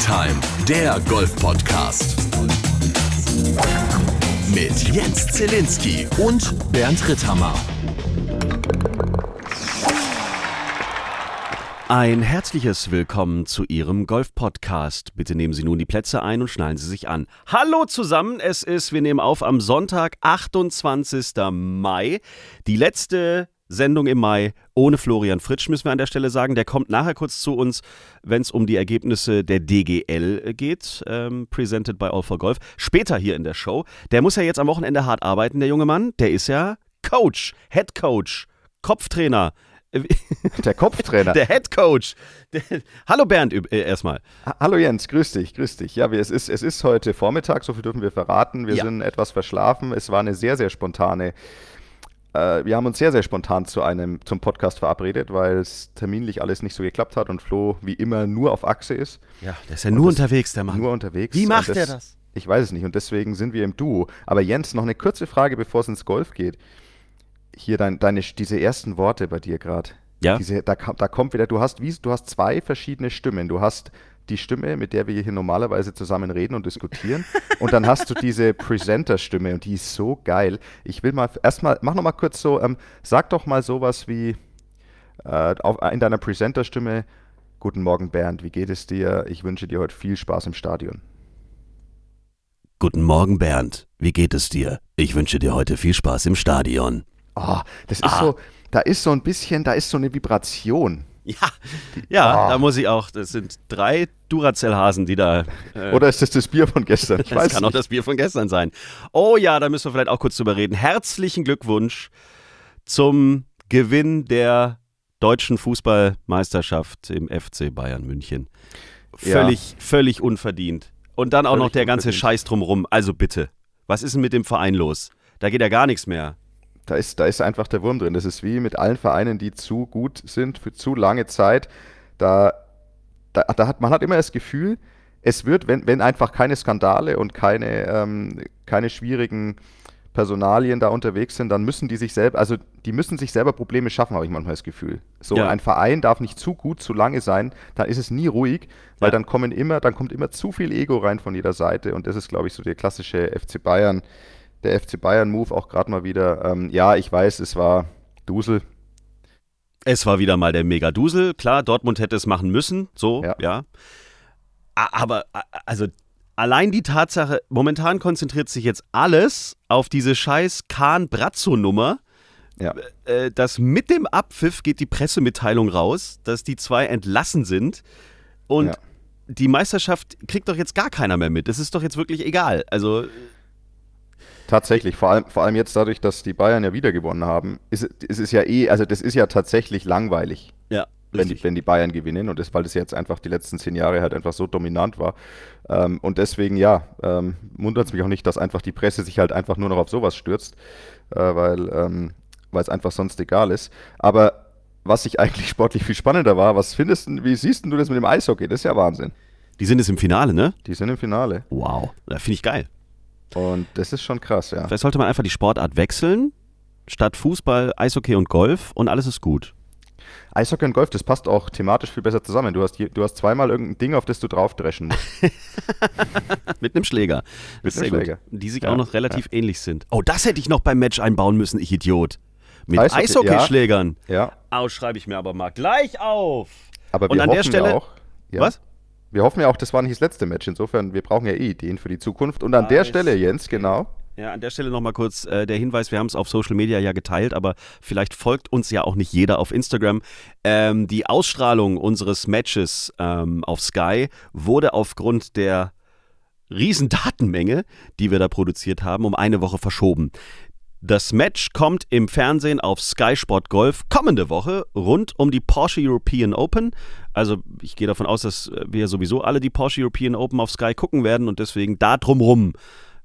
Time, der Golf-Podcast. Mit Jens Zelinski und Bernd Ritthammer. Ein herzliches Willkommen zu Ihrem Golf-Podcast. Bitte nehmen Sie nun die Plätze ein und schnallen Sie sich an. Hallo zusammen, es ist, wir nehmen auf am Sonntag, 28. Mai. Die letzte Sendung im Mai ohne Florian Fritsch, müssen wir an der Stelle sagen. Der kommt nachher kurz zu uns, wenn es um die Ergebnisse der DGL geht, ähm, presented by All for Golf. Später hier in der Show. Der muss ja jetzt am Wochenende hart arbeiten, der junge Mann. Der ist ja Coach, Head Coach, Kopftrainer. Der Kopftrainer. Der Head Coach. Der, hallo Bernd äh, erstmal. Hallo Jens, grüß dich, grüß dich. Ja, es ist, es ist heute Vormittag, so viel dürfen wir verraten. Wir ja. sind etwas verschlafen. Es war eine sehr, sehr spontane äh, wir haben uns sehr, sehr spontan zu einem, zum Podcast verabredet, weil es terminlich alles nicht so geklappt hat und Flo wie immer nur auf Achse ist. Ja, der ist ja nur unterwegs, der Mann. Nur unterwegs. Wie macht er das? Ich weiß es nicht und deswegen sind wir im Duo. Aber Jens, noch eine kurze Frage, bevor es ins Golf geht. Hier dein, deine, diese ersten Worte bei dir gerade. Ja. Diese, da, da kommt wieder, du hast, wie, du hast zwei verschiedene Stimmen. Du hast die Stimme, mit der wir hier normalerweise zusammen reden und diskutieren. und dann hast du diese Presenter-Stimme und die ist so geil. Ich will mal erstmal, mach noch mal kurz so, ähm, sag doch mal sowas wie äh, auf, in deiner Presenter-Stimme: Guten Morgen, Bernd, wie geht es dir? Ich wünsche dir heute viel Spaß im Stadion. Guten Morgen, Bernd. Wie geht es dir? Ich wünsche dir heute viel Spaß im Stadion. Oh, das ist ah. so, da ist so ein bisschen, da ist so eine Vibration. Ja, ja, oh. da muss ich auch. Das sind drei Duracell-Hasen, die da. Äh, Oder ist das das Bier von gestern? Ich das kann nicht. auch das Bier von gestern sein. Oh ja, da müssen wir vielleicht auch kurz drüber reden. Herzlichen Glückwunsch zum Gewinn der deutschen Fußballmeisterschaft im FC Bayern München. Völlig, ja. völlig unverdient. Und dann auch völlig noch der ganze unverdient. Scheiß drumrum. Also bitte, was ist denn mit dem Verein los? Da geht ja gar nichts mehr da ist, da ist einfach der Wurm drin. Das ist wie mit allen Vereinen, die zu gut sind für zu lange Zeit. Da, da, da hat man hat immer das Gefühl, es wird, wenn, wenn einfach keine Skandale und keine, ähm, keine schwierigen Personalien da unterwegs sind, dann müssen die sich selber, also die müssen sich selber Probleme schaffen, habe ich manchmal das Gefühl. So ja. ein Verein darf nicht zu gut, zu lange sein, dann ist es nie ruhig, weil ja. dann kommen immer, dann kommt immer zu viel Ego rein von jeder Seite und das ist, glaube ich, so der klassische FC Bayern der FC Bayern-Move auch gerade mal wieder. Ähm, ja, ich weiß, es war Dusel. Es war wieder mal der Mega-Dusel. Klar, Dortmund hätte es machen müssen, so, ja. ja. Aber, also, allein die Tatsache, momentan konzentriert sich jetzt alles auf diese scheiß Kahn-Brazzo-Nummer. Ja. Äh, dass mit dem Abpfiff geht die Pressemitteilung raus, dass die zwei entlassen sind. Und ja. die Meisterschaft kriegt doch jetzt gar keiner mehr mit. Das ist doch jetzt wirklich egal. Also Tatsächlich, vor allem, vor allem jetzt dadurch, dass die Bayern ja wieder gewonnen haben, ist, ist es ja eh, also das ist ja tatsächlich langweilig. Ja. Wenn die, wenn die, Bayern gewinnen und das, weil das jetzt einfach die letzten zehn Jahre halt einfach so dominant war. Ähm, und deswegen, ja, ähm, wundert es mich auch nicht, dass einfach die Presse sich halt einfach nur noch auf sowas stürzt, äh, weil ähm, es einfach sonst egal ist. Aber was ich eigentlich sportlich viel spannender war, was findest du, wie siehst du das mit dem Eishockey? Das ist ja Wahnsinn. Die sind jetzt im Finale, ne? Die sind im Finale. Wow, da finde ich geil. Und das ist schon krass, ja. Vielleicht sollte man einfach die Sportart wechseln, statt Fußball, Eishockey und Golf und alles ist gut. Eishockey und Golf, das passt auch thematisch viel besser zusammen. Du hast, du hast zweimal irgendein Ding, auf das du draufdreschen musst. Mit einem Schläger. Mit einem Schläger. Die sich ja, auch noch relativ ja. ähnlich sind. Oh, das hätte ich noch beim Match einbauen müssen, ich Idiot. Mit Eishockeyschlägern. Ja. ja. Oh, schreibe ich mir aber mal gleich auf. Aber und an der Stelle. Auch, ja. Was? Wir hoffen ja auch, das war nicht das letzte Match. Insofern, wir brauchen ja eh Ideen für die Zukunft. Und an ah, der Stelle, Jens, genau. Ja, an der Stelle nochmal kurz äh, der Hinweis, wir haben es auf Social Media ja geteilt, aber vielleicht folgt uns ja auch nicht jeder auf Instagram. Ähm, die Ausstrahlung unseres Matches ähm, auf Sky wurde aufgrund der riesen Datenmenge, die wir da produziert haben, um eine Woche verschoben. Das Match kommt im Fernsehen auf Sky Sport Golf kommende Woche rund um die Porsche European Open. Also ich gehe davon aus, dass wir sowieso alle die Porsche European Open auf Sky gucken werden und deswegen da drumrum,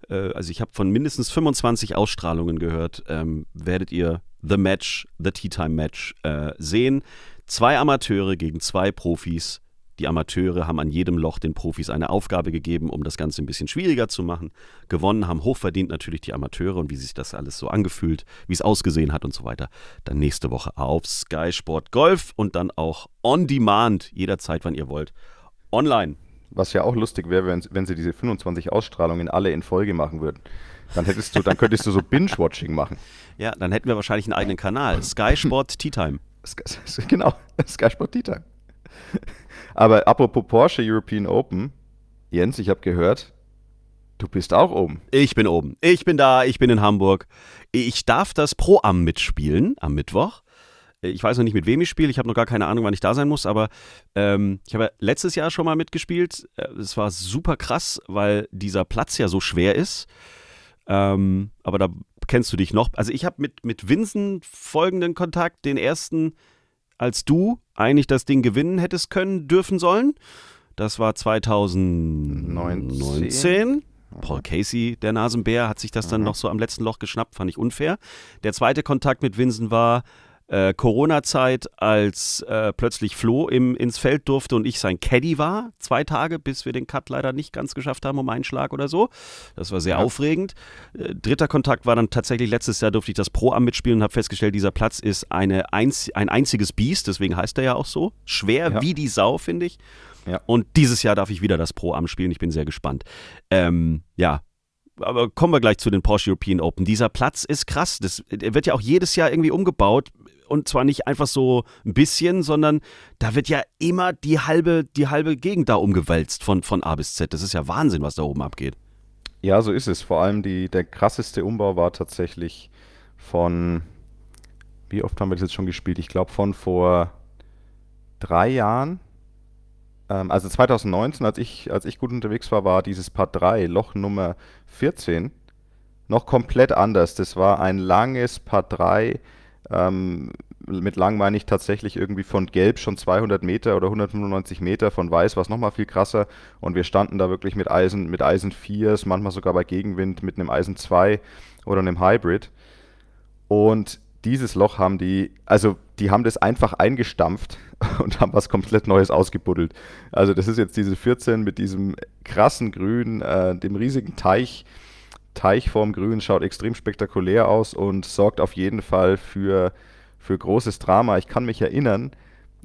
äh, also ich habe von mindestens 25 Ausstrahlungen gehört, ähm, werdet ihr The Match, The Tea Time Match äh, sehen. Zwei Amateure gegen zwei Profis die Amateure haben an jedem Loch den Profis eine Aufgabe gegeben, um das Ganze ein bisschen schwieriger zu machen. Gewonnen haben hochverdient natürlich die Amateure und wie sich das alles so angefühlt, wie es ausgesehen hat und so weiter. Dann nächste Woche auf Sky Sport Golf und dann auch on demand, jederzeit, wann ihr wollt, online. was ja auch lustig wäre, wenn, wenn sie diese 25 Ausstrahlungen alle in Folge machen würden. Dann hättest du, dann könntest du so Binge-Watching machen. Ja, dann hätten wir wahrscheinlich einen eigenen Kanal. Sky Sport Tea Time. Genau, Sky Sport Tea Time. Aber apropos Porsche European Open, Jens, ich habe gehört, du bist auch oben. Ich bin oben. Ich bin da, ich bin in Hamburg. Ich darf das Pro-Am mitspielen am Mittwoch. Ich weiß noch nicht, mit wem ich spiele. Ich habe noch gar keine Ahnung, wann ich da sein muss. Aber ähm, ich habe letztes Jahr schon mal mitgespielt. Äh, es war super krass, weil dieser Platz ja so schwer ist. Ähm, aber da kennst du dich noch. Also ich habe mit, mit Vincent folgenden Kontakt, den ersten, als du eigentlich das Ding gewinnen hättest können, dürfen sollen. Das war 2019. 19. Paul Casey, der Nasenbär, hat sich das dann mhm. noch so am letzten Loch geschnappt, fand ich unfair. Der zweite Kontakt mit Vincent war äh, Corona-Zeit, als äh, plötzlich Flo im, ins Feld durfte und ich sein Caddy war, zwei Tage, bis wir den Cut leider nicht ganz geschafft haben um einen Schlag oder so. Das war sehr ja. aufregend. Äh, dritter Kontakt war dann tatsächlich letztes Jahr durfte ich das Pro-Am mitspielen und habe festgestellt, dieser Platz ist eine einz ein einziges Biest, deswegen heißt er ja auch so. Schwer ja. wie die Sau, finde ich. Ja. Und dieses Jahr darf ich wieder das Pro-Am spielen. Ich bin sehr gespannt. Ähm, ja, aber kommen wir gleich zu den Porsche European Open. Dieser Platz ist krass. Das, der wird ja auch jedes Jahr irgendwie umgebaut. Und zwar nicht einfach so ein bisschen, sondern da wird ja immer die halbe, die halbe Gegend da umgewälzt von, von A bis Z. Das ist ja Wahnsinn, was da oben abgeht. Ja, so ist es. Vor allem die, der krasseste Umbau war tatsächlich von, wie oft haben wir das jetzt schon gespielt? Ich glaube von vor drei Jahren ähm, also 2019, als ich, als ich gut unterwegs war, war dieses Part 3, Loch Nummer 14, noch komplett anders. Das war ein langes Part 3. Ähm, mit lang meine ich tatsächlich irgendwie von gelb schon 200 Meter oder 195 Meter, von weiß war es nochmal viel krasser. Und wir standen da wirklich mit Eisen, mit Eisen 4, manchmal sogar bei Gegenwind mit einem Eisen 2 oder einem Hybrid. Und dieses Loch haben die, also die haben das einfach eingestampft und haben was komplett Neues ausgebuddelt. Also das ist jetzt diese 14 mit diesem krassen Grün, äh, dem riesigen Teich. Teichform Grün schaut extrem spektakulär aus und sorgt auf jeden Fall für, für großes Drama. Ich kann mich erinnern,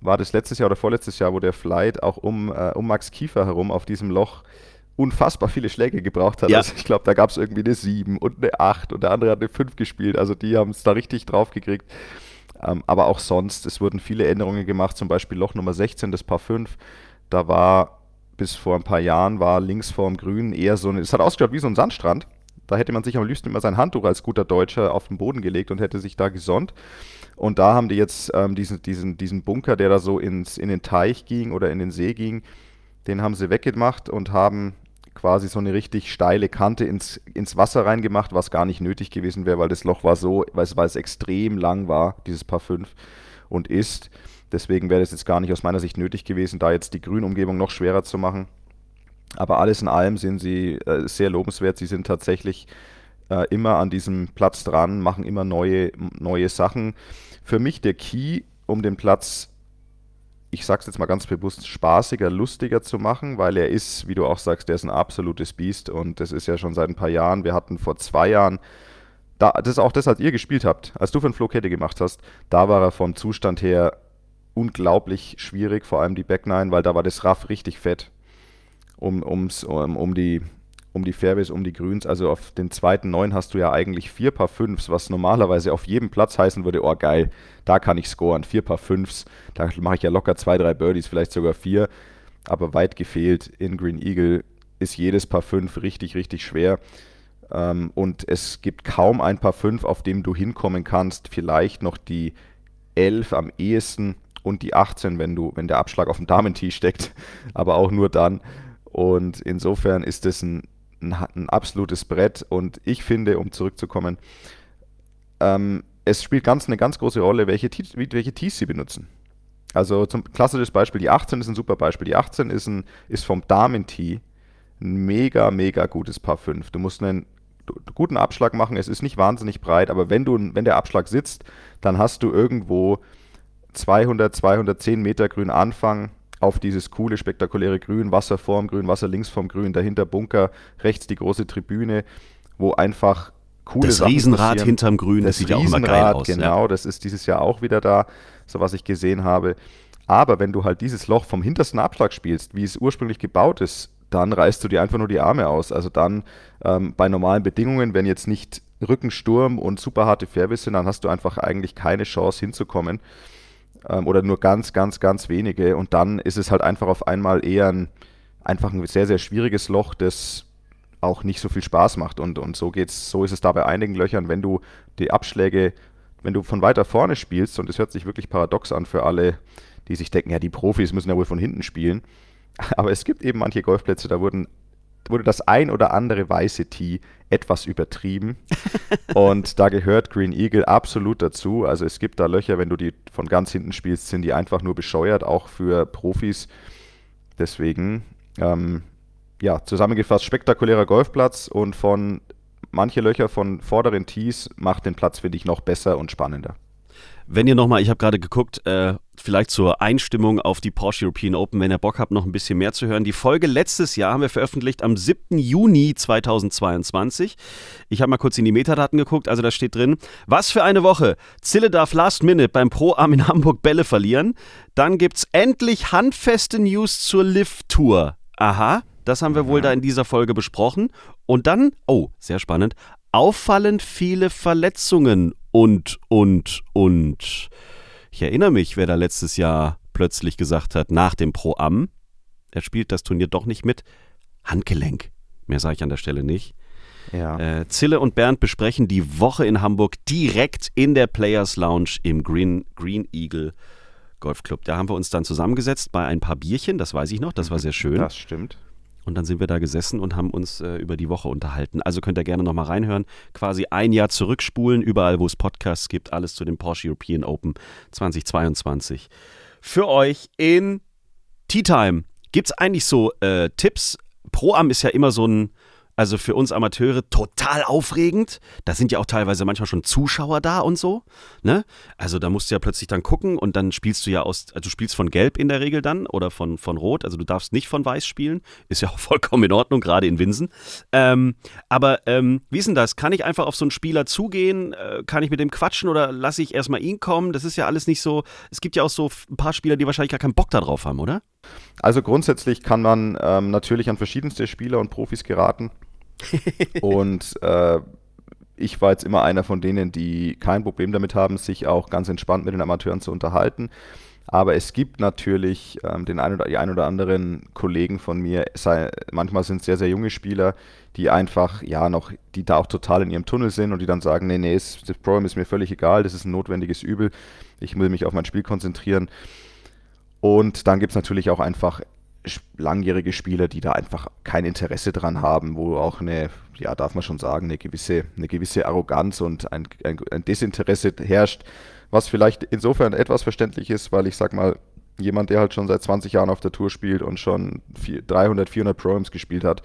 war das letztes Jahr oder vorletztes Jahr, wo der Flight auch um, äh, um Max Kiefer herum auf diesem Loch unfassbar viele Schläge gebraucht hat. Ja. Also ich glaube, da gab es irgendwie eine 7 und eine 8 und der andere hat eine 5 gespielt. Also die haben es da richtig drauf gekriegt. Ähm, aber auch sonst, es wurden viele Änderungen gemacht, zum Beispiel Loch Nummer 16, das Paar 5. Da war bis vor ein paar Jahren war links vorm Grün eher so eine, es hat ausgeschaut wie so ein Sandstrand. Da hätte man sich am liebsten immer sein Handtuch als guter Deutscher auf den Boden gelegt und hätte sich da gesonnt. Und da haben die jetzt ähm, diesen, diesen, diesen Bunker, der da so ins, in den Teich ging oder in den See ging, den haben sie weggemacht und haben quasi so eine richtig steile Kante ins, ins Wasser reingemacht, was gar nicht nötig gewesen wäre, weil das Loch war so, weil es, weil es extrem lang war, dieses Paar 5 und ist. Deswegen wäre es jetzt gar nicht aus meiner Sicht nötig gewesen, da jetzt die Grünumgebung noch schwerer zu machen. Aber alles in allem sind sie äh, sehr lobenswert. Sie sind tatsächlich äh, immer an diesem Platz dran, machen immer neue, neue Sachen. Für mich der Key, um den Platz ich sag's jetzt mal ganz bewusst, spaßiger, lustiger zu machen, weil er ist, wie du auch sagst, der ist ein absolutes Biest und das ist ja schon seit ein paar Jahren. Wir hatten vor zwei Jahren, da, das ist auch das, als ihr gespielt habt, als du für den Flo Kette gemacht hast, da war er vom Zustand her unglaublich schwierig, vor allem die Back Nine, weil da war das Raff richtig fett um, ums, um, um die um die Fairways, um die Grüns. Also auf den zweiten neun hast du ja eigentlich vier Paar Fünfs, was normalerweise auf jedem Platz heißen würde, oh geil, da kann ich scoren. Vier Paar Fünfs, da mache ich ja locker zwei, drei Birdies, vielleicht sogar vier. Aber weit gefehlt in Green Eagle ist jedes Paar Fünf richtig, richtig schwer. Ähm, und es gibt kaum ein Paar Fünf, auf dem du hinkommen kannst. Vielleicht noch die elf am ehesten und die 18, wenn du, wenn der Abschlag auf dem Damentee steckt, aber auch nur dann. Und insofern ist es ein ein, ein absolutes Brett und ich finde, um zurückzukommen, ähm, es spielt ganz eine ganz große Rolle, welche, welche Tees sie benutzen. Also zum klassisches Beispiel, die 18 ist ein super Beispiel. Die 18 ist, ein, ist vom Damen-Tee ein mega, mega gutes Paar 5. Du musst einen guten Abschlag machen, es ist nicht wahnsinnig breit, aber wenn, du, wenn der Abschlag sitzt, dann hast du irgendwo 200, 210 Meter grün Anfang, auf dieses coole, spektakuläre Grün, Wasser vorm Grün, Wasser links vom Grün, dahinter Bunker, rechts die große Tribüne, wo einfach coole das Sachen Riesenrad passieren. hinterm Grün, das, das sieht ja auch immer geil aus. Genau, ja. das ist dieses Jahr auch wieder da, so was ich gesehen habe. Aber wenn du halt dieses Loch vom hintersten Abschlag spielst, wie es ursprünglich gebaut ist, dann reißt du dir einfach nur die Arme aus. Also dann ähm, bei normalen Bedingungen, wenn jetzt nicht Rückensturm und super harte Fairways sind, dann hast du einfach eigentlich keine Chance hinzukommen. Ähm, oder nur ganz, ganz, ganz wenige. Und dann ist es halt einfach auf einmal eher ein, einfach ein sehr, sehr schwieriges Loch, das auch nicht so viel Spaß macht. Und, und so geht's, so ist es da bei einigen Löchern, wenn du die Abschläge, wenn du von weiter vorne spielst, und es hört sich wirklich paradox an für alle, die sich denken, ja, die Profis müssen ja wohl von hinten spielen. Aber es gibt eben manche Golfplätze, da wurden, wurde das ein oder andere weiße Tee etwas übertrieben. und da gehört Green Eagle absolut dazu. Also es gibt da Löcher, wenn du die von ganz hinten spielst, sind die einfach nur bescheuert, auch für Profis. Deswegen, ähm, ja, zusammengefasst, spektakulärer Golfplatz und von manche Löcher von vorderen Tees macht den Platz, finde ich, noch besser und spannender. Wenn ihr nochmal, ich habe gerade geguckt, äh, vielleicht zur Einstimmung auf die Porsche European Open, wenn ihr Bock habt, noch ein bisschen mehr zu hören. Die Folge letztes Jahr haben wir veröffentlicht am 7. Juni 2022. Ich habe mal kurz in die Metadaten geguckt, also da steht drin, was für eine Woche. Zille darf Last Minute beim Pro-Arm in Hamburg Bälle verlieren. Dann gibt es endlich handfeste News zur Lift-Tour. Aha, das haben wir wohl da in dieser Folge besprochen. Und dann, oh, sehr spannend, auffallend viele Verletzungen und, und, und. Ich erinnere mich, wer da letztes Jahr plötzlich gesagt hat, nach dem Pro-Am, er spielt das Turnier doch nicht mit. Handgelenk. Mehr sage ich an der Stelle nicht. Ja. Äh, Zille und Bernd besprechen die Woche in Hamburg direkt in der Players Lounge im Green, Green Eagle Golfclub. Da haben wir uns dann zusammengesetzt bei ein paar Bierchen, das weiß ich noch, das war sehr schön. Das stimmt. Und dann sind wir da gesessen und haben uns äh, über die Woche unterhalten. Also könnt ihr gerne nochmal reinhören. Quasi ein Jahr zurückspulen, überall, wo es Podcasts gibt. Alles zu dem Porsche European Open 2022. Für euch in Tea Time. Gibt es eigentlich so äh, Tipps? Pro Am ist ja immer so ein also für uns Amateure total aufregend. Da sind ja auch teilweise manchmal schon Zuschauer da und so. Ne? Also da musst du ja plötzlich dann gucken und dann spielst du ja aus, also du spielst von Gelb in der Regel dann oder von, von Rot. Also du darfst nicht von Weiß spielen. Ist ja auch vollkommen in Ordnung, gerade in Winsen. Ähm, aber ähm, wie ist denn das? Kann ich einfach auf so einen Spieler zugehen? Äh, kann ich mit dem quatschen oder lasse ich erstmal ihn kommen? Das ist ja alles nicht so. Es gibt ja auch so ein paar Spieler, die wahrscheinlich gar keinen Bock darauf haben, oder? Also grundsätzlich kann man ähm, natürlich an verschiedenste Spieler und Profis geraten. und äh, ich war jetzt immer einer von denen, die kein Problem damit haben, sich auch ganz entspannt mit den Amateuren zu unterhalten. Aber es gibt natürlich ähm, den ein oder, die ein oder anderen Kollegen von mir, sei, manchmal sind es sehr, sehr junge Spieler, die einfach, ja, noch, die da auch total in ihrem Tunnel sind und die dann sagen, nee, nee, das Problem ist mir völlig egal, das ist ein notwendiges Übel, ich will mich auf mein Spiel konzentrieren. Und dann gibt es natürlich auch einfach langjährige Spieler, die da einfach kein Interesse dran haben, wo auch eine, ja, darf man schon sagen, eine gewisse, eine gewisse Arroganz und ein, ein, ein Desinteresse herrscht, was vielleicht insofern etwas verständlich ist, weil ich sag mal, jemand, der halt schon seit 20 Jahren auf der Tour spielt und schon 300, 400 Proms gespielt hat,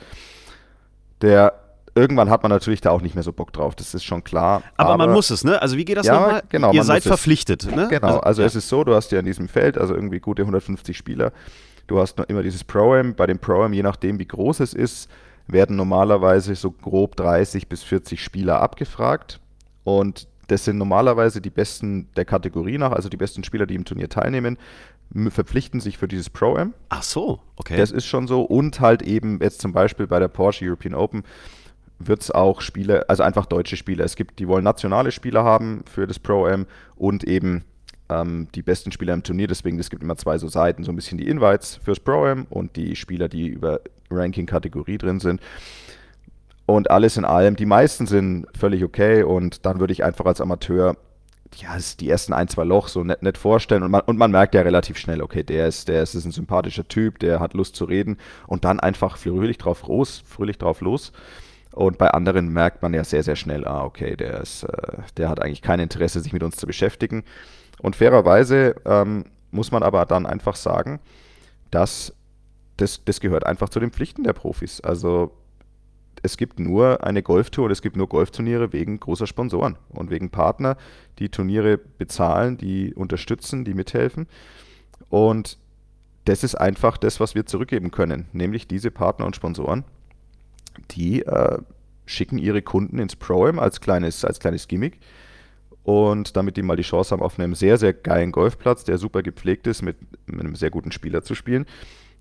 der irgendwann hat man natürlich da auch nicht mehr so Bock drauf, das ist schon klar. Aber, aber man muss es, ne? Also wie geht das ja, nochmal? Genau, Ihr seid verpflichtet, ne? Genau, also, also ja. es ist so, du hast ja in diesem Feld, also irgendwie gute 150 Spieler, Du hast noch immer dieses Pro-Am. Bei dem Pro-Am, je nachdem wie groß es ist, werden normalerweise so grob 30 bis 40 Spieler abgefragt. Und das sind normalerweise die besten der Kategorie nach, also die besten Spieler, die im Turnier teilnehmen, verpflichten sich für dieses Pro-Am. Ach so, okay. Das ist schon so. Und halt eben jetzt zum Beispiel bei der Porsche European Open wird es auch Spieler, also einfach deutsche Spieler. Es gibt, die wollen nationale Spieler haben für das Pro-Am und eben ähm, die besten Spieler im Turnier. Deswegen, es gibt immer zwei so Seiten, so ein bisschen die Invites fürs Pro-Am und die Spieler, die über Ranking-Kategorie drin sind. Und alles in allem, die meisten sind völlig okay und dann würde ich einfach als Amateur ja, die ersten ein, zwei Loch so nett, nett vorstellen und man, und man merkt ja relativ schnell, okay, der ist, der ist, ist ein sympathischer Typ, der hat Lust zu reden und dann einfach fröhlich drauf los, fröhlich drauf los. Und bei anderen merkt man ja sehr, sehr schnell, ah, okay, der ist, äh, der hat eigentlich kein Interesse, sich mit uns zu beschäftigen. Und fairerweise ähm, muss man aber dann einfach sagen, dass das, das gehört einfach zu den Pflichten der Profis. Also es gibt nur eine Golftour und es gibt nur Golfturniere wegen großer Sponsoren und wegen Partner, die Turniere bezahlen, die unterstützen, die mithelfen. Und das ist einfach das, was wir zurückgeben können, nämlich diese Partner und Sponsoren, die äh, schicken ihre Kunden ins Pro-Am als kleines, als kleines Gimmick und damit die mal die Chance haben, auf einem sehr, sehr geilen Golfplatz, der super gepflegt ist, mit, mit einem sehr guten Spieler zu spielen.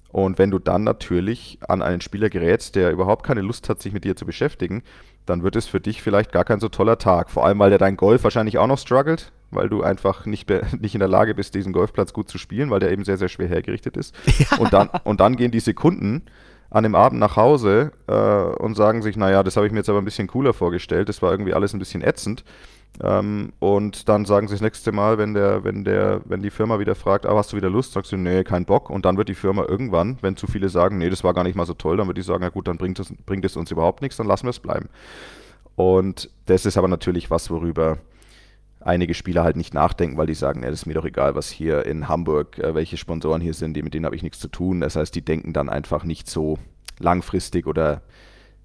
Und wenn du dann natürlich an einen Spieler gerätst, der überhaupt keine Lust hat, sich mit dir zu beschäftigen, dann wird es für dich vielleicht gar kein so toller Tag. Vor allem, weil der dein Golf wahrscheinlich auch noch struggelt, weil du einfach nicht, nicht in der Lage bist, diesen Golfplatz gut zu spielen, weil der eben sehr, sehr schwer hergerichtet ist. Ja. Und, dann, und dann gehen die Sekunden an dem Abend nach Hause äh, und sagen sich, naja, das habe ich mir jetzt aber ein bisschen cooler vorgestellt, das war irgendwie alles ein bisschen ätzend. Ähm, und dann sagen sie das nächste Mal, wenn der, wenn der, wenn die Firma wieder fragt, ah, hast du wieder Lust, sagst du, nee, kein Bock. Und dann wird die Firma irgendwann, wenn zu viele sagen, nee, das war gar nicht mal so toll, dann wird die sagen, na gut, dann bringt es, bringt uns überhaupt nichts, dann lassen wir es bleiben. Und das ist aber natürlich was, worüber einige Spieler halt nicht nachdenken, weil die sagen, nee, das ist mir doch egal, was hier in Hamburg, äh, welche Sponsoren hier sind, mit denen habe ich nichts zu tun. Das heißt, die denken dann einfach nicht so langfristig oder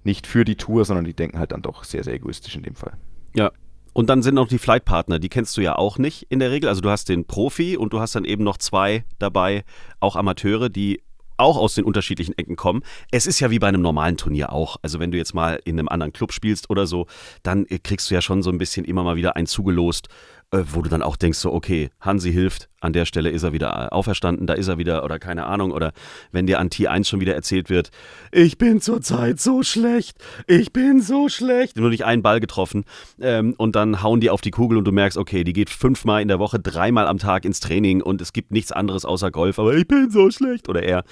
nicht für die Tour, sondern die denken halt dann doch sehr, sehr egoistisch in dem Fall. Ja, und dann sind noch die Flightpartner, die kennst du ja auch nicht in der Regel. Also du hast den Profi und du hast dann eben noch zwei dabei, auch Amateure, die auch aus den unterschiedlichen Ecken kommen. Es ist ja wie bei einem normalen Turnier auch. Also wenn du jetzt mal in einem anderen Club spielst oder so, dann kriegst du ja schon so ein bisschen immer mal wieder einen zugelost äh, wo du dann auch denkst, so, okay, Hansi hilft, an der Stelle ist er wieder äh, auferstanden, da ist er wieder oder keine Ahnung. Oder wenn dir an T1 schon wieder erzählt wird, ich bin zurzeit so schlecht, ich bin so schlecht, nur nicht einen Ball getroffen ähm, und dann hauen die auf die Kugel und du merkst, okay, die geht fünfmal in der Woche, dreimal am Tag ins Training und es gibt nichts anderes außer Golf, aber ich bin so schlecht. Oder er,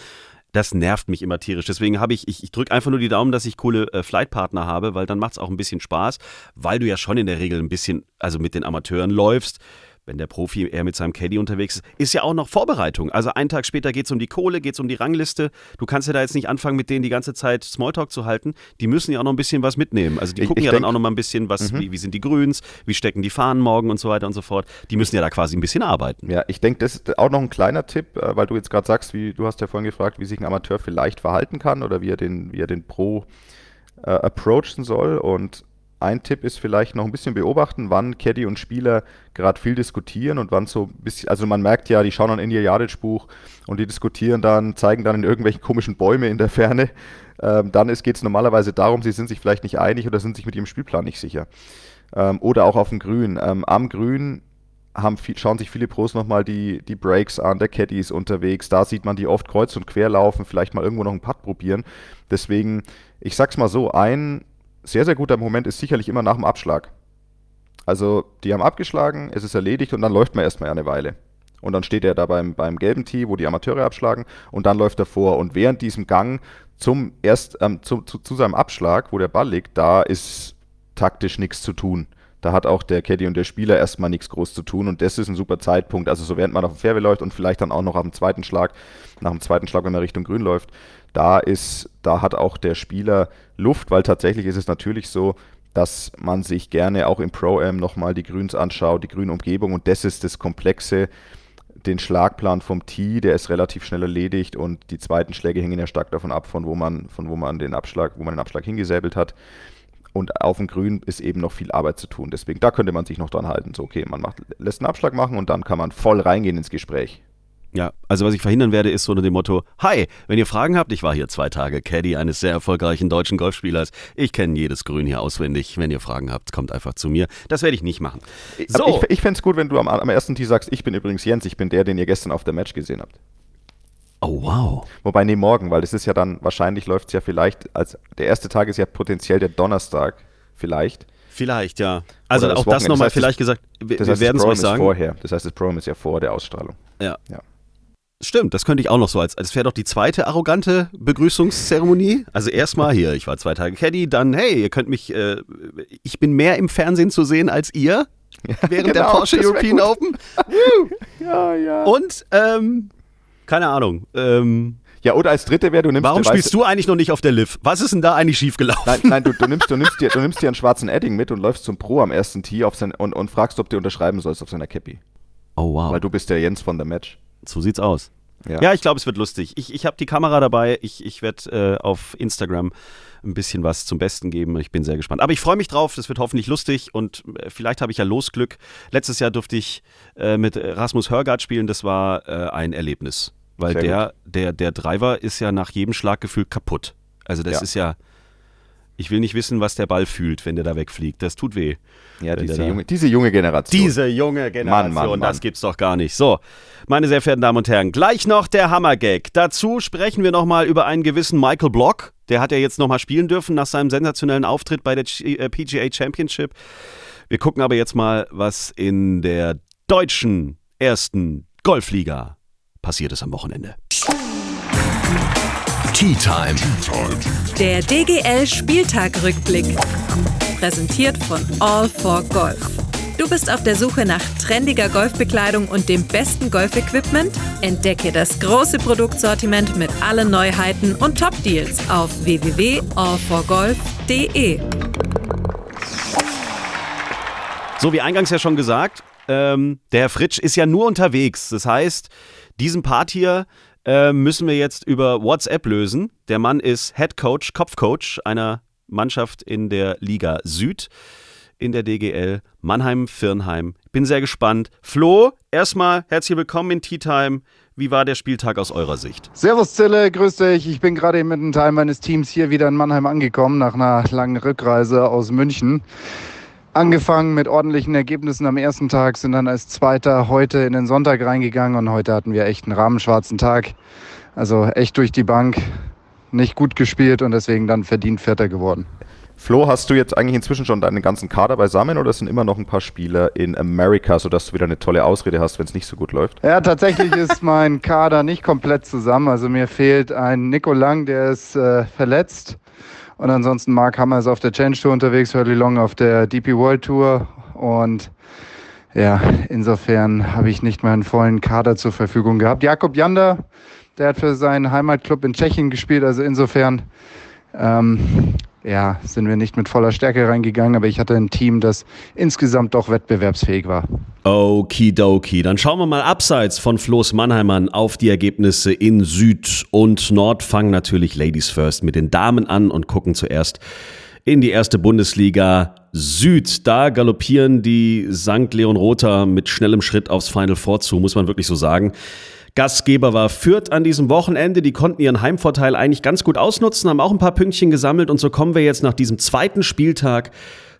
das nervt mich immer tierisch. Deswegen habe ich, ich, ich drücke einfach nur die Daumen, dass ich coole äh, Flightpartner habe, weil dann macht es auch ein bisschen Spaß, weil du ja schon in der Regel ein bisschen, also mit den Amateuren läufst wenn der Profi eher mit seinem Caddy unterwegs ist, ist ja auch noch Vorbereitung. Also einen Tag später geht es um die Kohle, geht es um die Rangliste. Du kannst ja da jetzt nicht anfangen, mit denen die ganze Zeit Smalltalk zu halten. Die müssen ja auch noch ein bisschen was mitnehmen. Also die gucken ich, ich ja denk, dann auch noch mal ein bisschen, was, mhm. wie, wie, sind die Grüns, wie stecken die Fahnen morgen und so weiter und so fort. Die müssen ja da quasi ein bisschen arbeiten. Ja, ich denke, das ist auch noch ein kleiner Tipp, äh, weil du jetzt gerade sagst, wie du hast ja vorhin gefragt, wie sich ein Amateur vielleicht verhalten kann oder wie er den, wie er den Pro äh, approachen soll. Und ein Tipp ist vielleicht noch ein bisschen beobachten, wann Caddy und Spieler gerade viel diskutieren und wann so ein bisschen, also man merkt ja, die schauen dann in ihr Jadic-Buch und die diskutieren dann, zeigen dann in irgendwelchen komischen Bäume in der Ferne. Ähm, dann geht es normalerweise darum, sie sind sich vielleicht nicht einig oder sind sich mit ihrem Spielplan nicht sicher. Ähm, oder auch auf dem Grün. Ähm, am Grün viel, schauen sich viele Pros nochmal die, die Breaks an, der Caddy ist unterwegs, da sieht man die oft kreuz und quer laufen, vielleicht mal irgendwo noch einen Putt probieren. Deswegen, ich sag's mal so, ein sehr, sehr guter Moment ist sicherlich immer nach dem Abschlag. Also, die haben abgeschlagen, es ist erledigt und dann läuft man erstmal eine Weile. Und dann steht er da beim, beim gelben Tee, wo die Amateure abschlagen, und dann läuft er vor. Und während diesem Gang zum erst, ähm, zu, zu, zu, seinem Abschlag, wo der Ball liegt, da ist taktisch nichts zu tun. Da hat auch der Caddy und der Spieler erstmal nichts groß zu tun und das ist ein super Zeitpunkt. Also so während man auf dem Fairway läuft und vielleicht dann auch noch auf dem zweiten Schlag, nach dem zweiten Schlag, wenn man Richtung Grün läuft, da ist, da hat auch der Spieler Luft, weil tatsächlich ist es natürlich so, dass man sich gerne auch im Pro-Am nochmal die Grüns anschaut, die grüne Umgebung und das ist das Komplexe, den Schlagplan vom Tee, der ist relativ schnell erledigt und die zweiten Schläge hängen ja stark davon ab, von wo man, von wo man den Abschlag, wo man den Abschlag hingesäbelt hat. Und auf dem Grün ist eben noch viel Arbeit zu tun. Deswegen, da könnte man sich noch dran halten. So, okay, man macht, lässt einen Abschlag machen und dann kann man voll reingehen ins Gespräch. Ja, also was ich verhindern werde, ist so unter dem Motto: Hi, wenn ihr Fragen habt, ich war hier zwei Tage Caddy eines sehr erfolgreichen deutschen Golfspielers. Ich kenne jedes Grün hier auswendig. Wenn ihr Fragen habt, kommt einfach zu mir. Das werde ich nicht machen. So. Ich, ich fände es gut, wenn du am, am ersten Tee sagst: Ich bin übrigens Jens, ich bin der, den ihr gestern auf der Match gesehen habt. Oh, wow. Wobei, nee, morgen, weil das ist ja dann, wahrscheinlich läuft es ja vielleicht, als der erste Tag ist ja potenziell der Donnerstag, vielleicht. Vielleicht, ja. Also auch das nochmal das heißt, vielleicht gesagt, wir, das heißt, wir werden es euch sagen. Vorher. Das heißt, das Programm ist ja vor der Ausstrahlung. Ja. ja. Stimmt, das könnte ich auch noch so als, das wäre doch die zweite arrogante Begrüßungszeremonie. Also erstmal hier, ich war zwei Tage Caddy, dann hey, ihr könnt mich, äh, ich bin mehr im Fernsehen zu sehen als ihr während genau, der Porsche European Open. ja, ja. Und ähm, keine Ahnung. Ähm, ja, oder als dritte wäre, du nimmst. Warum spielst du eigentlich noch nicht auf der Liv? Was ist denn da eigentlich schiefgelaufen? Nein, nein du, du, nimmst, du, nimmst dir, du nimmst dir einen schwarzen Edding mit und läufst zum Pro am ersten Tee auf sein, und, und fragst, ob du unterschreiben sollst auf seiner Cappy. Oh, wow. Weil du bist der Jens von der Match. So sieht's aus. Ja, ja ich glaube, es wird lustig. Ich, ich habe die Kamera dabei. Ich, ich werde äh, auf Instagram ein bisschen was zum Besten geben. Ich bin sehr gespannt. Aber ich freue mich drauf. Das wird hoffentlich lustig und äh, vielleicht habe ich ja Losglück. Letztes Jahr durfte ich äh, mit Rasmus Hörgard spielen. Das war äh, ein Erlebnis. Weil der, der, der Driver ist ja nach jedem Schlag gefühlt kaputt. Also das ja. ist ja Ich will nicht wissen, was der Ball fühlt, wenn der da wegfliegt. Das tut weh. Ja, diese junge, diese junge, Generation. Diese junge Generation, Mann, Mann, das Mann. gibt's doch gar nicht. So, meine sehr verehrten Damen und Herren, gleich noch der Hammergag. Dazu sprechen wir nochmal über einen gewissen Michael Block. Der hat ja jetzt nochmal spielen dürfen nach seinem sensationellen Auftritt bei der äh, PGA Championship. Wir gucken aber jetzt mal, was in der deutschen ersten Golfliga passiert ist am Wochenende. Tea Time. Der DGL Spieltag-Rückblick. Präsentiert von All for Golf. Du bist auf der Suche nach trendiger Golfbekleidung und dem besten Golfequipment? Entdecke das große Produktsortiment mit allen Neuheiten und Top-Deals auf www.allforgolf.de. So wie eingangs ja schon gesagt, ähm, der Herr Fritsch ist ja nur unterwegs. Das heißt, diesen Part hier äh, müssen wir jetzt über WhatsApp lösen. Der Mann ist Head Coach, Kopfcoach einer Mannschaft in der Liga Süd in der DGL Mannheim-Firnheim. Bin sehr gespannt. Flo, erstmal herzlich willkommen in Tea Time. Wie war der Spieltag aus eurer Sicht? Servus Zille, grüß dich. Ich bin gerade mit einem Teil meines Teams hier wieder in Mannheim angekommen, nach einer langen Rückreise aus München. Angefangen mit ordentlichen Ergebnissen am ersten Tag, sind dann als Zweiter heute in den Sonntag reingegangen und heute hatten wir echt einen rahmenschwarzen Tag. Also echt durch die Bank, nicht gut gespielt und deswegen dann verdient Vierter geworden. Flo, hast du jetzt eigentlich inzwischen schon deinen ganzen Kader beisammen oder sind immer noch ein paar Spieler in Amerika, sodass du wieder eine tolle Ausrede hast, wenn es nicht so gut läuft? Ja, tatsächlich ist mein Kader nicht komplett zusammen. Also mir fehlt ein Nico Lang, der ist äh, verletzt. Und ansonsten Mark Hammer ist auf der Change Tour unterwegs, Hurley Long auf der DP World Tour. Und ja, insofern habe ich nicht meinen vollen Kader zur Verfügung gehabt. Jakob Jander, der hat für seinen Heimatclub in Tschechien gespielt. Also insofern ähm, ja, sind wir nicht mit voller Stärke reingegangen, aber ich hatte ein Team, das insgesamt doch wettbewerbsfähig war. Okidoki. Dann schauen wir mal abseits von Floß Mannheimern auf die Ergebnisse in Süd und Nord. Fangen natürlich Ladies First mit den Damen an und gucken zuerst in die erste Bundesliga Süd. Da galoppieren die St. Leon Rother mit schnellem Schritt aufs Final Four zu, muss man wirklich so sagen. Gastgeber war Fürth an diesem Wochenende. Die konnten ihren Heimvorteil eigentlich ganz gut ausnutzen, haben auch ein paar Pünktchen gesammelt und so kommen wir jetzt nach diesem zweiten Spieltag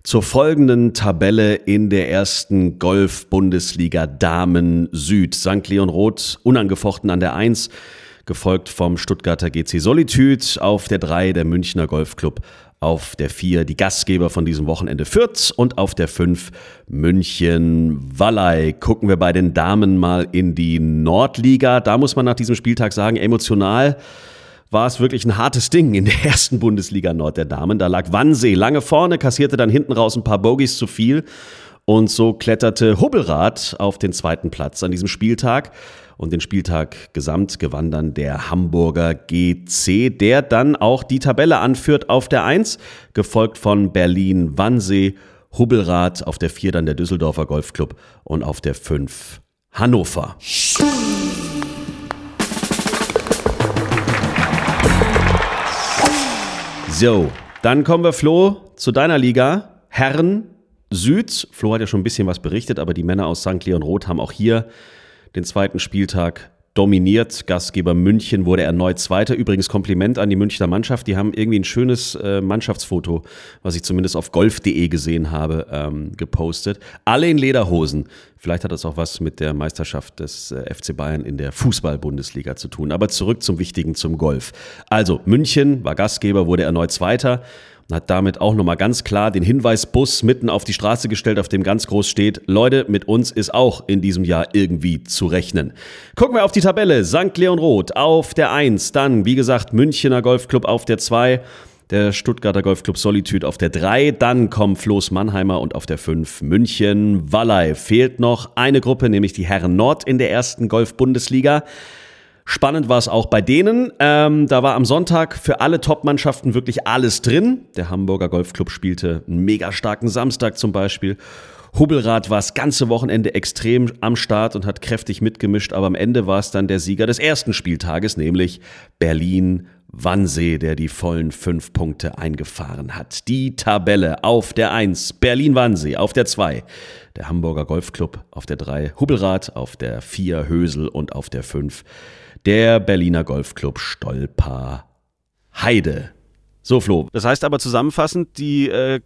zur folgenden Tabelle in der ersten Golf-Bundesliga Damen Süd. St. Leon Roth unangefochten an der 1, gefolgt vom Stuttgarter GC Solitude auf der 3 der Münchner Golfclub auf der 4 die Gastgeber von diesem Wochenende Fürth und auf der 5 München Wallei. Gucken wir bei den Damen mal in die Nordliga. Da muss man nach diesem Spieltag sagen, emotional war es wirklich ein hartes Ding in der ersten Bundesliga Nord der Damen. Da lag Wannsee lange vorne, kassierte dann hinten raus ein paar Bogies zu viel. Und so kletterte Hubbelrath auf den zweiten Platz an diesem Spieltag. Und den Spieltag gesamt gewann dann der Hamburger GC, der dann auch die Tabelle anführt auf der 1, gefolgt von Berlin Wannsee, Hubbelrath, auf der 4 dann der Düsseldorfer Golfclub und auf der 5 Hannover. So, dann kommen wir, Flo, zu deiner Liga. Herren Süd. Flo hat ja schon ein bisschen was berichtet, aber die Männer aus St. Leon Roth haben auch hier den zweiten Spieltag dominiert. Gastgeber München wurde erneut Zweiter. Übrigens Kompliment an die Münchner Mannschaft. Die haben irgendwie ein schönes äh, Mannschaftsfoto, was ich zumindest auf golf.de gesehen habe, ähm, gepostet. Alle in Lederhosen. Vielleicht hat das auch was mit der Meisterschaft des äh, FC Bayern in der Fußball-Bundesliga zu tun. Aber zurück zum Wichtigen, zum Golf. Also München war Gastgeber, wurde erneut Zweiter und hat damit auch nochmal ganz klar den Hinweisbus mitten auf die Straße gestellt, auf dem ganz groß steht, Leute, mit uns ist auch in diesem Jahr irgendwie zu rechnen. Gucken wir auf die Tabelle. St. Leon Roth auf der 1, dann, wie gesagt, Münchener Golfclub auf der 2, der Stuttgarter Golfclub Solitude auf der 3, dann kommen Floß Mannheimer und auf der 5 München Wallei. Fehlt noch eine Gruppe, nämlich die Herren Nord in der ersten Golf-Bundesliga. Spannend war es auch bei denen. Ähm, da war am Sonntag für alle Top-Mannschaften wirklich alles drin. Der Hamburger Golfclub spielte einen mega starken Samstag zum Beispiel. Hubbelrad war das ganze Wochenende extrem am Start und hat kräftig mitgemischt, aber am Ende war es dann der Sieger des ersten Spieltages, nämlich Berlin Wannsee, der die vollen fünf Punkte eingefahren hat. Die Tabelle auf der 1, Berlin-Wannsee auf der 2, der Hamburger Golfclub auf der 3, Hubbelrad auf der 4, Hösel und auf der 5, der Berliner Golfclub Stolper Heide. So, Flo. Das heißt aber zusammenfassend, die äh,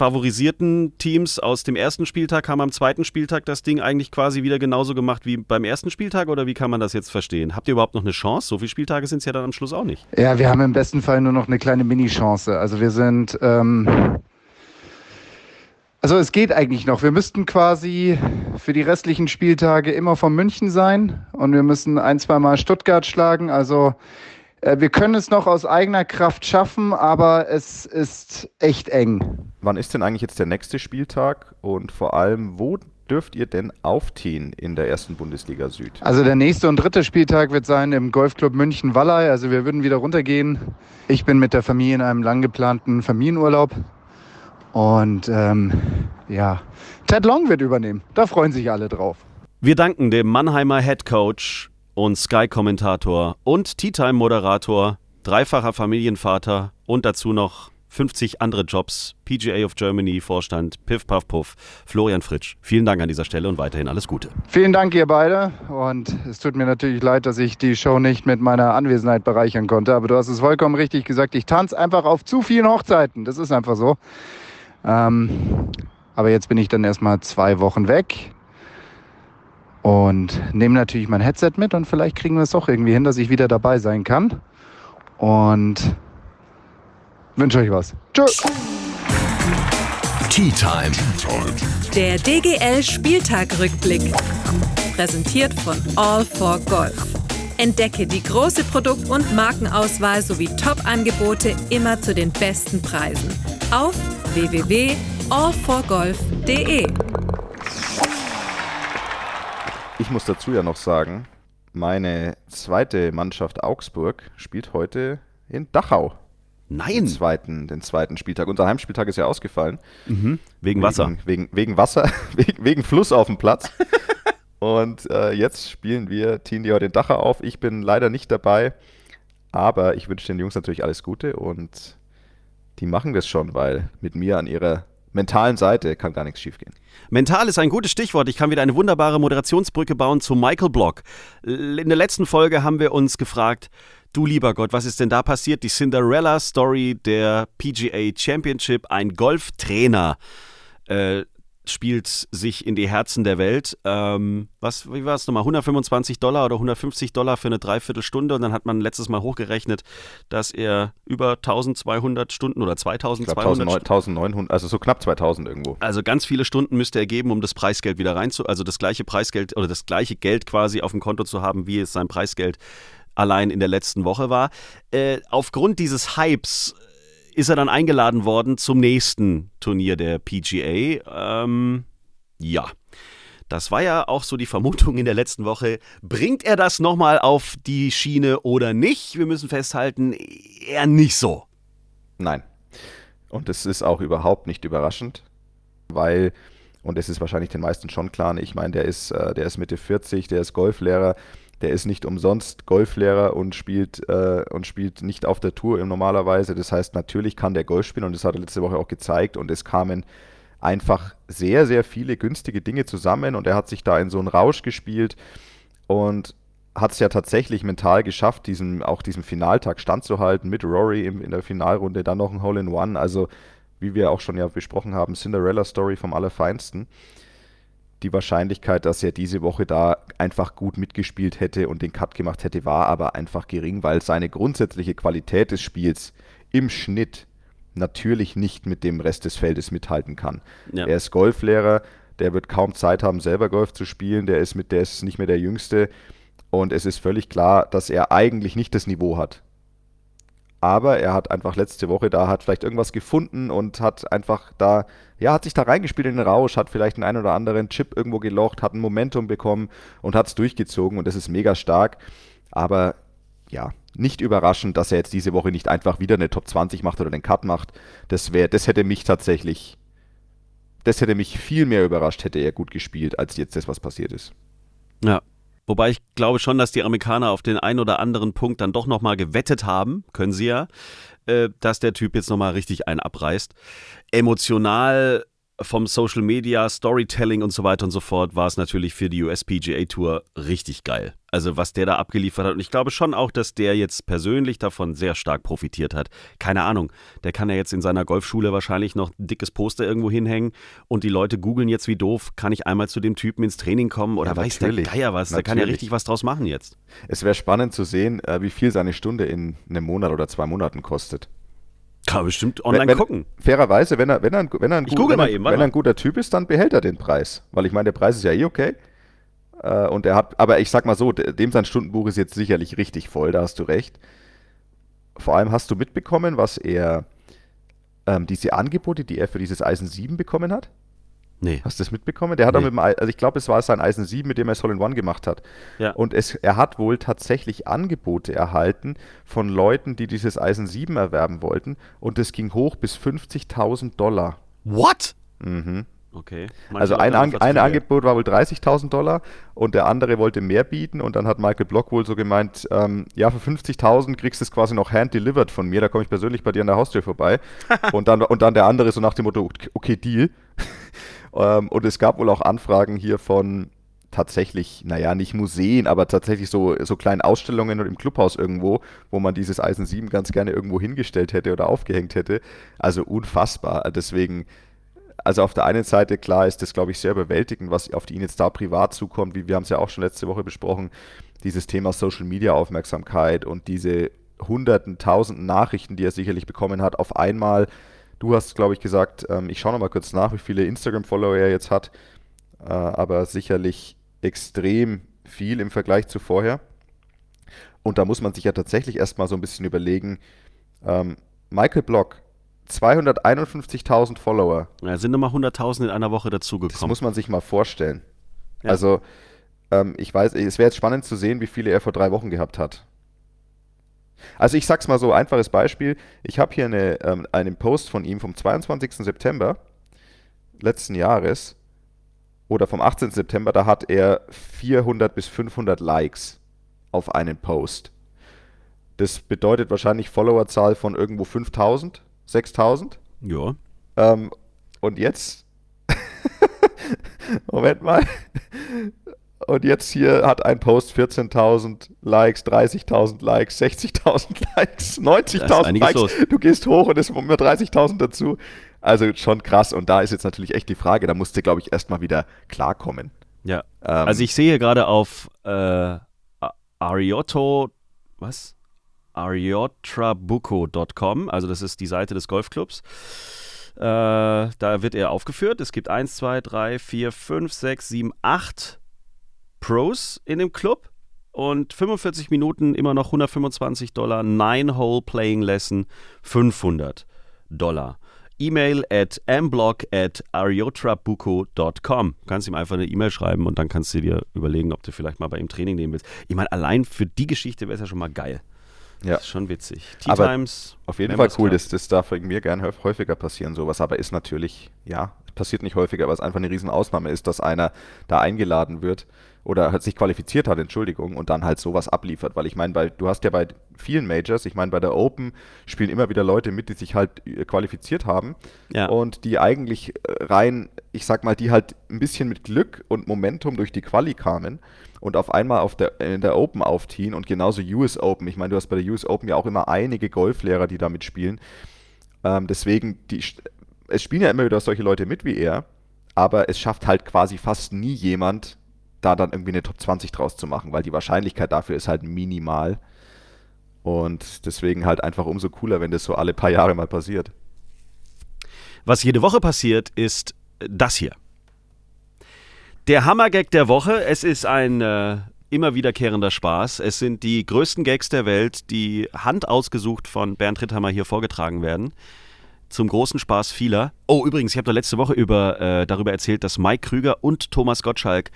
favorisierten Teams aus dem ersten Spieltag haben am zweiten Spieltag das Ding eigentlich quasi wieder genauso gemacht wie beim ersten Spieltag oder wie kann man das jetzt verstehen? Habt ihr überhaupt noch eine Chance? So viele Spieltage sind es ja dann am Schluss auch nicht. Ja, wir haben im besten Fall nur noch eine kleine Mini-Chance. Also wir sind. Ähm also es geht eigentlich noch. Wir müssten quasi für die restlichen Spieltage immer von München sein und wir müssen ein, zweimal Stuttgart schlagen. Also wir können es noch aus eigener Kraft schaffen, aber es ist echt eng. Wann ist denn eigentlich jetzt der nächste Spieltag und vor allem, wo dürft ihr denn aufziehen in der ersten Bundesliga Süd? Also der nächste und dritte Spieltag wird sein im Golfclub München Wallei. Also wir würden wieder runtergehen. Ich bin mit der Familie in einem lang geplanten Familienurlaub. Und ähm, ja, Ted Long wird übernehmen. Da freuen sich alle drauf. Wir danken dem Mannheimer Head Coach und Sky-Kommentator und Tea Time-Moderator, dreifacher Familienvater und dazu noch 50 andere Jobs, PGA of Germany, Vorstand, Piff, Puff, Puff, Florian Fritsch. Vielen Dank an dieser Stelle und weiterhin alles Gute. Vielen Dank, ihr beide. Und es tut mir natürlich leid, dass ich die Show nicht mit meiner Anwesenheit bereichern konnte. Aber du hast es vollkommen richtig gesagt. Ich tanze einfach auf zu vielen Hochzeiten. Das ist einfach so. Ähm, aber jetzt bin ich dann erstmal zwei Wochen weg und nehme natürlich mein Headset mit und vielleicht kriegen wir es doch irgendwie hin, dass ich wieder dabei sein kann. Und wünsche euch was. Tschüss. Tea Time. Der DGL Spieltag-Rückblick. Präsentiert von All for Golf. Entdecke die große Produkt- und Markenauswahl sowie Top-Angebote immer zu den besten Preisen. Auf www.allforgolf.de. Ich muss dazu ja noch sagen, meine zweite Mannschaft Augsburg spielt heute in Dachau. Nein. Den zweiten, den zweiten Spieltag. Unser Heimspieltag ist ja ausgefallen. Mhm. Wegen Wasser. Wegen, wegen, wegen Wasser, wegen, wegen Fluss auf dem Platz. Und äh, jetzt spielen wir Team heute in Dachau auf. Ich bin leider nicht dabei, aber ich wünsche den Jungs natürlich alles Gute und die machen das schon, weil mit mir an ihrer mentalen Seite kann gar nichts schiefgehen. Mental ist ein gutes Stichwort. Ich kann wieder eine wunderbare Moderationsbrücke bauen zu Michael Block. In der letzten Folge haben wir uns gefragt, du lieber Gott, was ist denn da passiert? Die Cinderella-Story der PGA Championship. Ein Golftrainer äh, spielt sich in die Herzen der Welt. Ähm, was, wie war es nochmal? 125 Dollar oder 150 Dollar für eine Dreiviertelstunde und dann hat man letztes Mal hochgerechnet, dass er über 1200 Stunden oder 2200 ich glaub, 1900, also so knapp 2000 irgendwo. Also ganz viele Stunden müsste er geben, um das Preisgeld wieder reinzu, also das gleiche Preisgeld oder das gleiche Geld quasi auf dem Konto zu haben, wie es sein Preisgeld allein in der letzten Woche war. Äh, aufgrund dieses Hypes ist er dann eingeladen worden zum nächsten Turnier der PGA. Ähm, ja. Das war ja auch so die Vermutung in der letzten Woche. Bringt er das nochmal auf die Schiene oder nicht? Wir müssen festhalten, eher nicht so. Nein. Und es ist auch überhaupt nicht überraschend, weil, und es ist wahrscheinlich den meisten schon klar, ich meine, der ist, äh, der ist Mitte 40, der ist Golflehrer, der ist nicht umsonst Golflehrer und spielt, äh, und spielt nicht auf der Tour normalerweise. Das heißt, natürlich kann der Golf spielen und das hat er letzte Woche auch gezeigt und es kamen einfach sehr, sehr viele günstige Dinge zusammen und er hat sich da in so einen Rausch gespielt und hat es ja tatsächlich mental geschafft, diesen, auch diesen Finaltag standzuhalten mit Rory im, in der Finalrunde, dann noch ein Hole-in-One. Also, wie wir auch schon ja besprochen haben, Cinderella-Story vom Allerfeinsten die Wahrscheinlichkeit, dass er diese Woche da einfach gut mitgespielt hätte und den Cut gemacht hätte, war aber einfach gering, weil seine grundsätzliche Qualität des Spiels im Schnitt natürlich nicht mit dem Rest des Feldes mithalten kann. Ja. Er ist Golflehrer, der wird kaum Zeit haben, selber Golf zu spielen, der ist mit der ist nicht mehr der Jüngste und es ist völlig klar, dass er eigentlich nicht das Niveau hat. Aber er hat einfach letzte Woche da, hat vielleicht irgendwas gefunden und hat einfach da, ja, hat sich da reingespielt in den Rausch, hat vielleicht einen, einen oder anderen Chip irgendwo gelocht, hat ein Momentum bekommen und hat es durchgezogen und das ist mega stark. Aber ja, nicht überraschend, dass er jetzt diese Woche nicht einfach wieder eine Top 20 macht oder einen Cut macht. Das wäre, das hätte mich tatsächlich, das hätte mich viel mehr überrascht, hätte er gut gespielt, als jetzt das, was passiert ist. Ja, Wobei ich glaube schon, dass die Amerikaner auf den einen oder anderen Punkt dann doch nochmal gewettet haben, können sie ja, äh, dass der Typ jetzt nochmal richtig einen abreißt. Emotional vom Social Media, Storytelling und so weiter und so fort war es natürlich für die USPGA Tour richtig geil. Also was der da abgeliefert hat. Und ich glaube schon auch, dass der jetzt persönlich davon sehr stark profitiert hat. Keine Ahnung. Der kann ja jetzt in seiner Golfschule wahrscheinlich noch ein dickes Poster irgendwo hinhängen und die Leute googeln jetzt wie doof, kann ich einmal zu dem Typen ins Training kommen oder Ja, weiß der natürlich. Geier was. Der kann ja Natürlich. richtig was draus machen jetzt. Es wäre spannend zu sehen, äh, wie viel seine Stunde in einem Monat oder zwei Monaten kostet. Kann man bestimmt online wenn, gucken. Fairerweise, wenn er, wenn er, ein- wenn er, ein, Ich gut, google wenn, mal er, eben, warte wenn er ein mal. guter Typ ist, dann behält er den Preis. Weil ich meine, der Preis ist ja eh okay. Äh, und er hat, aber ich sag mal so, de- dem sein Stundenbuch ist jetzt sicherlich richtig voll, da hast du recht. Vor allem hast du mitbekommen, was er, ähm, diese Angebote, die er für dieses Eisen 7 bekommen hat? Nee. Hast du das mitbekommen? Der hat auch Nee. mit dem, also ich glaube, es war sein Eisen 7, mit dem er Hole in One gemacht hat. Ja. Und es, er hat wohl tatsächlich Angebote erhalten von Leuten, die dieses Eisen 7 erwerben wollten. Und es ging hoch bis 50.000 Dollar. What? Mhm. Okay. Manche Also ein, An ein Angebot war wohl 30.000 Dollar und der andere wollte mehr bieten. Und dann hat Michael Block wohl so gemeint, ähm, ja, für 50.000 kriegst du es quasi noch hand-delivered von mir. Da komme ich persönlich bei dir an der Haustür vorbei. und, dann, und dann der andere so nach dem Motto, okay, Deal. ähm, und es gab wohl auch Anfragen hier von tatsächlich, naja, nicht Museen, aber tatsächlich so, so kleinen Ausstellungen im Clubhaus irgendwo, wo man dieses Eisen 7 ganz gerne irgendwo hingestellt hätte oder aufgehängt hätte. Also unfassbar. Deswegen, also auf der einen Seite, klar, ist das, glaube ich, sehr überwältigend, was auf ihn jetzt da privat zukommt, wie wir haben es ja auch schon letzte Woche besprochen, dieses Thema Social Media Aufmerksamkeit und diese hunderten, tausenden Nachrichten, die er sicherlich bekommen hat, auf einmal. Du hast, glaube ich, gesagt, ähm, ich schaue noch mal kurz nach, wie viele Instagram-Follower er jetzt hat, äh, aber sicherlich extrem viel im Vergleich zu vorher. Und da muss man sich ja tatsächlich erstmal so ein bisschen überlegen, ähm, Michael Block, 251.000 Follower, Ja, sind nochmal 100.000 in einer Woche das dazugekommen. muss man sich mal vorstellen. Ja. Also, ähm, ich weiß, es wäre jetzt spannend zu sehen, wie viele er vor drei Wochen gehabt hat. Also ich sag's mal so, einfaches Beispiel. Ich habe hier eine, ähm, einen Post von ihm vom 22. September letzten Jahres oder vom 18. September, da hat er 400 bis 500 Likes auf einen Post. Das bedeutet wahrscheinlich Followerzahl von irgendwo 5000, 6000. Ja. Ähm, und jetzt, Moment mal. Und jetzt hier hat ein Post 14.000 Likes, 30.000 Likes, 60.000 Likes, Da ist 90.000 einiges Likes. los. Du gehst hoch und es kommen immer 30.000 dazu. Also schon krass. Und da ist jetzt natürlich echt die Frage, da musst du, glaube ich, erstmal wieder klarkommen. Ja. Ähm, Also ich sehe gerade auf äh, Ariotto, was? ariotrabuco.com, also das ist die Seite des Golfclubs. Äh, da wird er aufgeführt. Es gibt 1, 2, 3, 4, 5, 6, 7, 8 Pros in dem Club und 45 Minuten immer noch 125 Dollar. 9 Hole Playing Lesson 500 Dollar. E-Mail at mblog at ariotrabuco.com. Du kannst ihm einfach eine E-Mail schreiben und dann kannst du dir überlegen, ob du vielleicht mal bei ihm Training nehmen willst. Ich meine, allein für die Geschichte wäre es ja schon mal geil. Ja. Das ist schon witzig. Aber Tea Times. Auf jeden Fall cool, das, das darf mir gern häuf- häufiger passieren, sowas, aber ist natürlich, ja, passiert nicht häufiger, weil es einfach eine Riesenausnahme ist, dass einer da eingeladen wird oder hat sich qualifiziert hat, Entschuldigung, und dann halt sowas abliefert, weil ich meine, bei, du hast ja bei vielen Majors, ich meine, bei der Open spielen immer wieder Leute mit, die sich halt äh, qualifiziert haben Ja. und die eigentlich äh, rein, ich sag mal, die halt ein bisschen mit Glück und Momentum durch die Quali kamen und auf einmal auf der, in der Open aufziehen und genauso US Open. Ich meine, du hast bei der US Open ja auch immer einige Golflehrer, die da mitspielen. Ähm, deswegen, die, es spielen ja immer wieder solche Leute mit wie er, aber es schafft halt quasi fast nie jemand, da dann irgendwie eine Top 20 draus zu machen, weil die Wahrscheinlichkeit dafür ist halt minimal. Und deswegen halt einfach umso cooler, wenn das so alle paar Jahre mal passiert. Was jede Woche passiert, ist das hier. Der Hammergag der Woche. Es ist ein äh, immer wiederkehrender Spaß. Es sind die größten Gags der Welt, die handausgesucht von Bernd Ritthammer hier vorgetragen werden. Zum großen Spaß vieler. Oh, übrigens, ich habe da letzte Woche über, äh, darüber erzählt, dass Mike Krüger und Thomas Gottschalk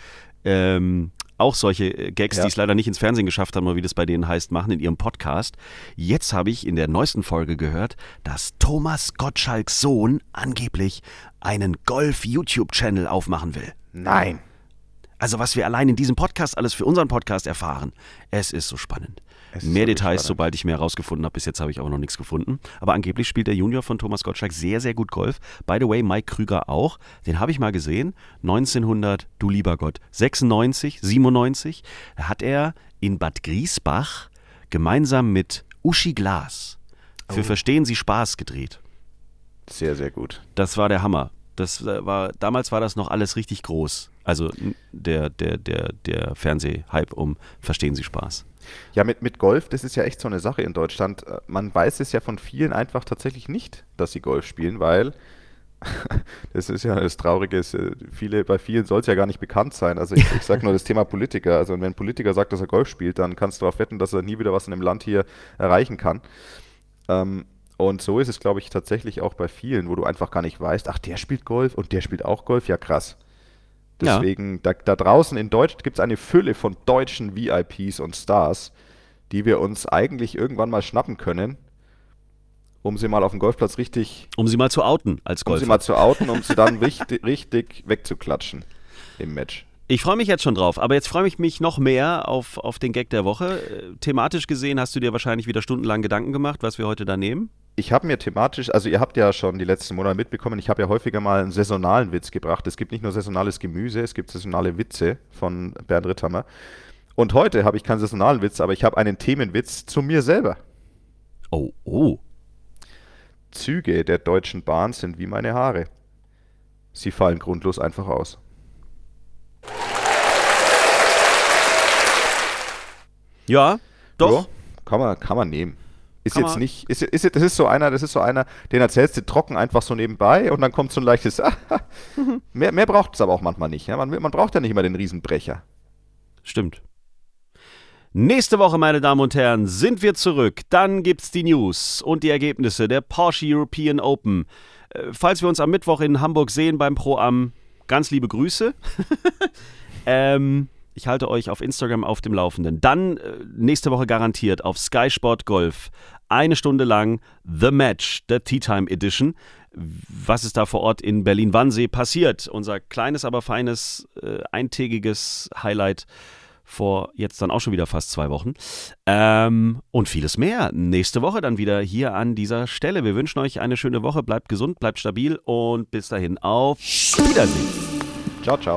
ähm, auch solche äh, Gags, Ja. die es leider nicht ins Fernsehen geschafft haben, oder wie das bei denen heißt, machen in ihrem Podcast. Jetzt habe ich in der neuesten Folge gehört, dass Thomas Gottschalks Sohn angeblich einen Golf-YouTube-Channel aufmachen will. Nein. Also was wir allein in diesem Podcast alles für unseren Podcast erfahren. Es ist so spannend. Ist mehr wirklich Details, spannend. sobald ich mehr herausgefunden habe. Bis jetzt habe ich aber noch nichts gefunden. Aber angeblich spielt der Junior von Thomas Gottschalk sehr, sehr gut Golf. By the way, Mike Krüger auch. Den habe ich mal gesehen. 1900, du lieber Gott, 96, 97. Da hat er in Bad Griesbach gemeinsam mit Uschi Glas für Oh. Verstehen Sie Spaß gedreht. Sehr, sehr gut. Das war der Hammer. Das war, damals war das noch alles richtig groß. Also der, der, der, der Fernsehhype um Verstehen Sie Spaß. Ja, mit, mit Golf, das ist ja echt so eine Sache in Deutschland. Äh, Man weiß es ja von vielen einfach tatsächlich nicht, dass sie Golf spielen, weil das ist ja das Traurige, äh, viele, bei vielen soll es ja gar nicht bekannt sein. Also ich, ich sage nur das Thema Politiker. Also wenn ein Politiker sagt, dass er Golf spielt, dann kannst du darauf wetten, dass er nie wieder was in dem Land hier erreichen kann. Ähm, und so ist es, glaube ich, tatsächlich auch bei vielen, wo du einfach gar nicht weißt, ach, der spielt Golf und der spielt auch Golf, ja krass. Ja. Deswegen, da, da draußen in Deutsch gibt es eine Fülle von deutschen VIPs und Stars, die wir uns eigentlich irgendwann mal schnappen können, um sie mal auf dem Golfplatz richtig, Um sie mal zu outen als um sie Golfer. mal zu outen, um sie dann richtig, richtig wegzuklatschen im Match. Ich freue mich jetzt schon drauf, aber jetzt freue ich mich noch mehr auf, auf den Gag der Woche. Äh, Thematisch gesehen hast du dir wahrscheinlich wieder stundenlang Gedanken gemacht, was wir heute da nehmen. Ich habe mir thematisch, also ihr habt ja schon die letzten Monate mitbekommen, ich habe ja häufiger mal einen saisonalen Witz gebracht. Es gibt nicht nur saisonales Gemüse, es gibt saisonale Witze von Bernd Ritthammer. Und heute habe ich keinen saisonalen Witz, aber ich habe einen Themenwitz zu mir selber. Oh, oh. Züge der Deutschen Bahn sind wie meine Haare. Sie fallen grundlos einfach aus. Ja, doch. Ja, kann man, kann man nehmen. Ist Kann jetzt nicht, ist, ist, das ist so einer, das ist so einer, den erzählst du trocken einfach so nebenbei und dann kommt so ein leichtes, mehr, mehr braucht es aber auch manchmal nicht. Ja? Man, man braucht ja nicht immer den Riesenbrecher. Stimmt. Nächste Woche, meine Damen und Herren, sind wir zurück. Dann gibt's die News und die Ergebnisse der Porsche European Open. Äh, falls wir uns am Mittwoch in Hamburg sehen beim Pro Am, ganz liebe Grüße. ähm, ich halte euch auf Instagram auf dem Laufenden. Dann äh, nächste Woche garantiert auf Sky Sport Golf eine Stunde lang The Match, der Tea Time Edition. Was ist da vor Ort in Berlin-Wannsee passiert? Unser kleines, aber feines, äh, eintägiges Highlight vor jetzt dann auch schon wieder fast zwei Wochen. Ähm, und vieles mehr. Nächste Woche dann wieder hier an dieser Stelle. Wir wünschen euch eine schöne Woche. Bleibt gesund, bleibt stabil und bis dahin auf Wiedersehen. Ciao, ciao.